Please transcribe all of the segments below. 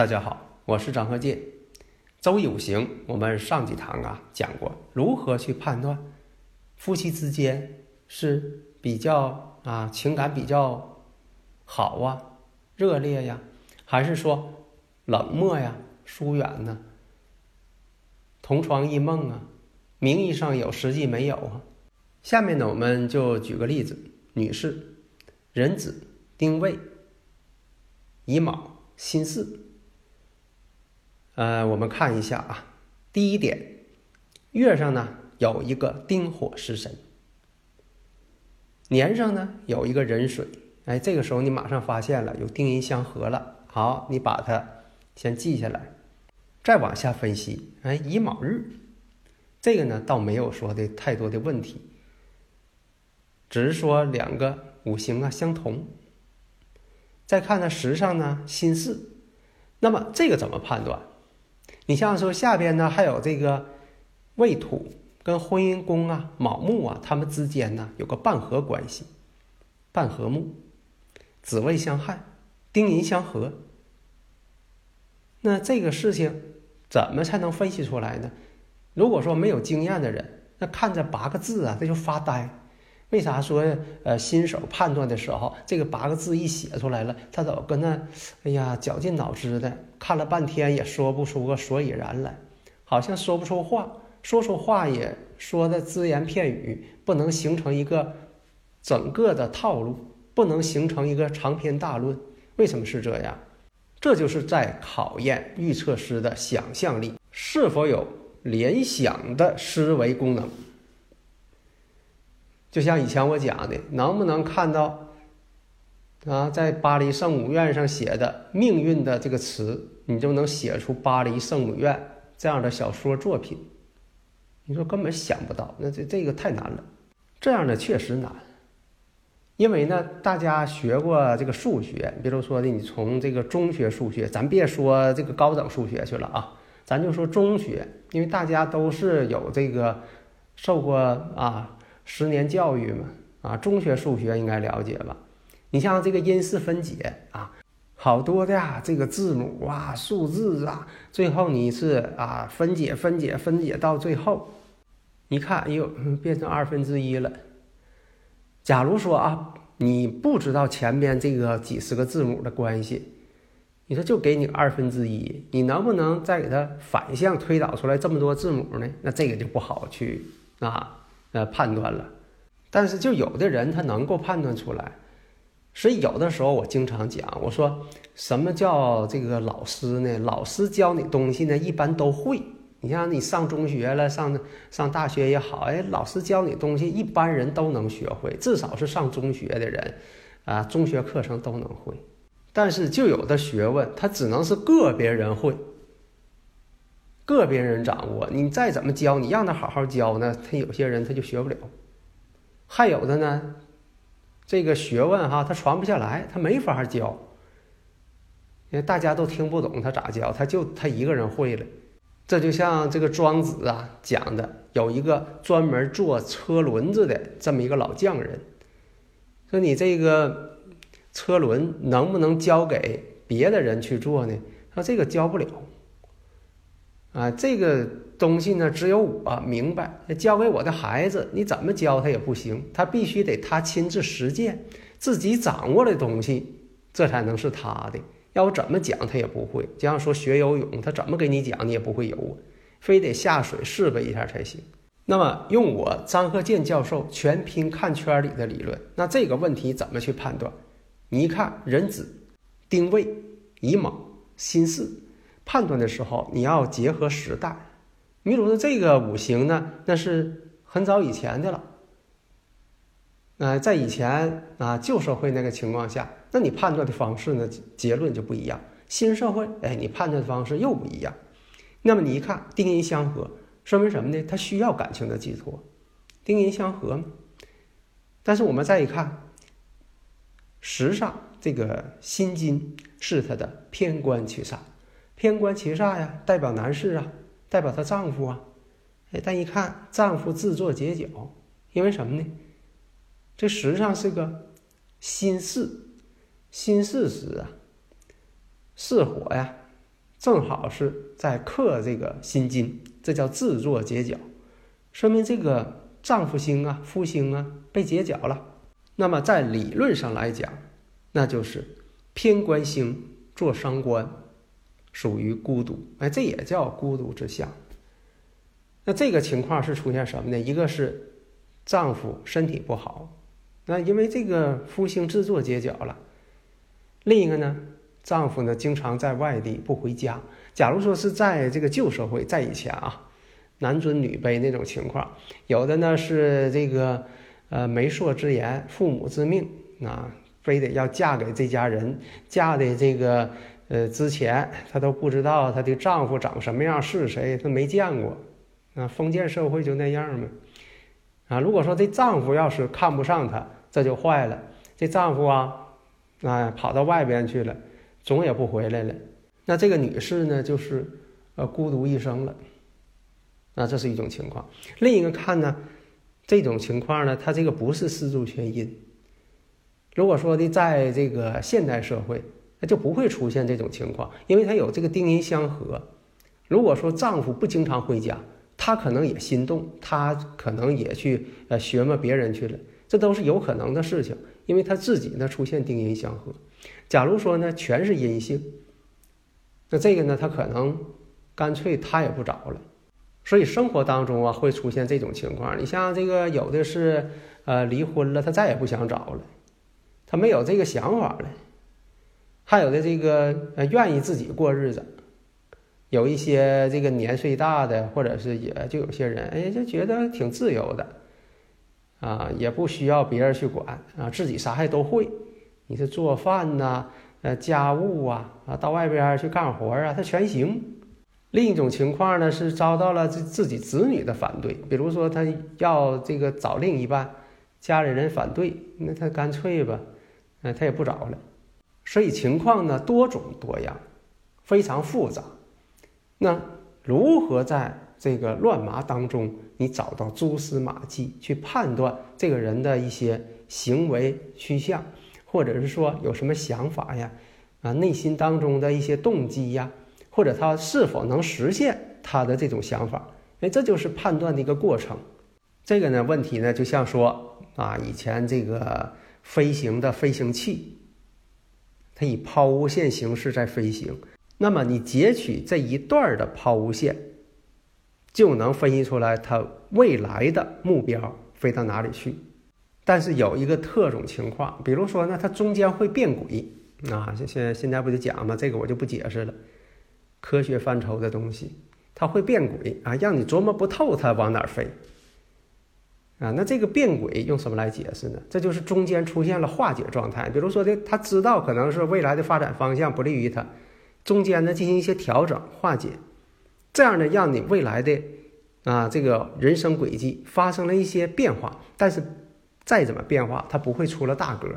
大家好，我是张鹤剑。周易五行，我们上几堂啊讲过如何去判断夫妻之间是比较啊情感比较好啊热烈呀，还是说冷漠呀疏远呢？同床异梦啊，名义上有，实际没有啊。下面呢，我们就举个例子，女士，壬子、丁未、乙卯、辛巳。呃，我们看一下啊，第一点，月上呢有一个丁火食神，年上呢有一个壬水，哎，这个时候你马上发现了有丁寅相合了。好，你把它先记下来，再往下分析，哎，乙卯日，这个呢倒没有说的太多的问题，只是说两个五行啊相同。再看呢时上呢辛巳，那么这个怎么判断？你像说下边呢，还有这个未土跟婚姻宫啊、卯木啊，他们之间呢有个半合关系，半合木，子未相害，丁寅相合。那这个事情怎么才能分析出来呢？如果说没有经验的人，那看这八个字啊，他就发呆。为啥说呃新手判断的时候，这个八个字一写出来了，他都跟那哎呀绞尽脑汁的看了半天，也说不出个所以然来，好像说不出话，说出话也说的只言片语，不能形成一个整个的套路，不能形成一个长篇大论。为什么是这样？这就是在考验预测师的想象力是否有联想的思维功能。就像以前我讲的，能不能看到啊，在巴黎圣母院上写的命运的这个词，你就能写出巴黎圣母院这样的小说作品？你说根本想不到，那这这个太难了。这样的确实难，因为呢，大家学过这个数学，比如说的，你从这个中学数学，咱别说这个高等数学去了啊，咱就说中学，因为大家都是有这个受过啊。十年教育嘛，啊，中学数学应该了解吧？你像这个因式分解啊，好多的呀，这个字母啊、数字啊，最后你是啊分解、分解、分解到最后，你看，哎呦，变成二分之一了。假如说啊，你不知道前面这个几十个字母的关系，你说就给你二分之一，你能不能再给它反向推导出来这么多字母呢？那这个就不好去啊。呃，判断了，但是就有的人他能够判断出来，所以有的时候我经常讲，我说什么叫这个老师呢？老师教你东西呢，一般都会。你像你上中学了，上上大学也好，哎，老师教你东西，一般人都能学会，至少是上中学的人，啊，中学课程都能会。但是就有的学问，他只能是个别人会。个别人掌握，你再怎么教，你让他好好教呢，他有些人他就学不了。还有的呢，这个学问哈，他传不下来，他没法教。因为大家都听不懂他咋教，他就他一个人会了。这就像这个庄子啊讲的，有一个专门做车轮子的这么一个老匠人，说你这个车轮能不能交给别的人去做呢？说这个教不了。啊，这个东西呢，只有我明白。教给我的孩子，你怎么教他也不行，他必须得他亲自实践，自己掌握的东西，这才能是他的。要我怎么讲，他也不会。就像说学游泳，他怎么给你讲，你也不会游啊，非得下水试呗一下才行。那么，用我张鹤健教授全拼看圈里的理论，那这个问题怎么去判断？你一看，壬子、丁未、乙卯、辛巳。判断的时候，你要结合时代，比如说这个五行呢，那是很早以前的了。呃，在以前啊旧社会那个情况下，那你判断的方式呢，结论就不一样。新社会，哎，你判断的方式又不一样。那么你一看丁阴相合，说明什么呢？他需要感情的寄托，丁阴相合嘛。但是我们再一看，时上这个辛金是他的偏官七煞，偏官七煞呀，代表男士啊，代表她丈夫啊。哎，但一看丈夫自作结角，因为什么呢？这实际上是个心事，心事时啊，巳火呀，正好是在克这个辛金，这叫自作结角，说明这个丈夫星啊、夫星啊被结角了。那么在理论上来讲，那就是偏官星做伤官，属于孤独，哎，这也叫孤独之相。那这个情况是出现什么呢？一个是丈夫身体不好。那因为这个夫星自作结角了，另一个呢，丈夫呢经常在外地不回家。假如说是在这个旧社会，在以前啊，男尊女卑那种情况，有的呢是这个呃媒妁之言、父母之命啊，非得要嫁给这家人，嫁的这个呃之前她都不知道她的丈夫长什么样是谁，她没见过。啊，封建社会就那样嘛。啊，如果说这丈夫要是看不上她，这就坏了，这丈夫啊，哎，跑到外边去了，总也不回来了。那这个女士呢，就是呃孤独一生了。那这是一种情况。另一个看呢，这种情况呢，它这个不是四柱全阴。如果说的在这个现代社会，那就不会出现这种情况，因为它有这个丁阴相合。如果说丈夫不经常回家，她可能也心动，她可能也去呃学摸别人去了。这都是有可能的事情，因为他自己呢出现丁阴相合。假如说呢全是阴性，那这个呢他可能干脆他也不找了。所以生活当中啊会出现这种情况。你像这个有的是呃离婚了，他再也不想找了，他没有这个想法了。还有的这个呃愿意自己过日子，有一些这个年岁大的，或者是也就有些人哎就觉得挺自由的。啊，也不需要别人去管啊，自己啥还都会。你是做饭呐，呃，家务啊，啊，到外边去干活啊，他全行。另一种情况呢，是遭到了自自己子女的反对，比如说他要这个找另一半，家里人反对，那他干脆吧，呃，他也不找了。所以情况呢多种多样，非常复杂。那如何在？这个乱麻当中，你找到蛛丝马迹，去判断这个人的一些行为趋向，或者是说有什么想法呀，啊，内心当中的一些动机呀，或者他是否能实现他的这种想法，哎，这就是判断的一个过程。这个呢，问题呢，就像说啊，以前这个飞行的飞行器，它以抛物线形式在飞行，那么你截取这一段的抛物线。就能分析出来它未来的目标飞到哪里去，但是有一个特种情况，比如说呢，它中间会变轨啊。现现现在不就讲吗？这个我就不解释了，科学范畴的东西，它会变轨啊，让你琢磨不透它往哪飞啊。那这个变轨用什么来解释呢？这就是中间出现了化解状态，比如说的，他知道可能是未来的发展方向不利于他，中间呢进行一些调整化解。这样呢，让你未来的啊这个人生轨迹发生了一些变化，但是再怎么变化，它不会出了大格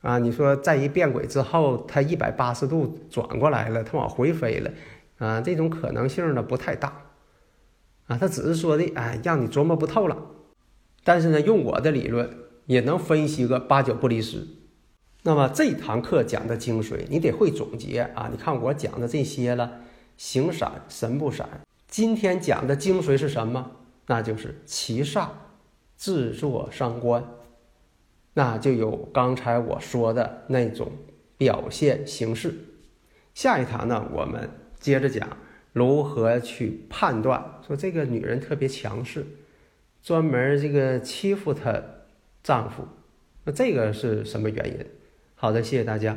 啊。你说在一变轨之后，它一百八十度转过来了，它往回飞了啊，这种可能性呢不太大啊。它只是说的哎，让你琢磨不透了。但是呢，用我的理论也能分析个八九不离十。那么这堂课讲的精髓，你得会总结啊。你看我讲的这些了。形闪神不闪。今天讲的精髓是什么？那就是七煞自作伤官，那就有刚才我说的那种表现形式。下一堂呢，我们接着讲如何去判断，说这个女人特别强势，专门这个欺负她丈夫，那这个是什么原因？好的，谢谢大家。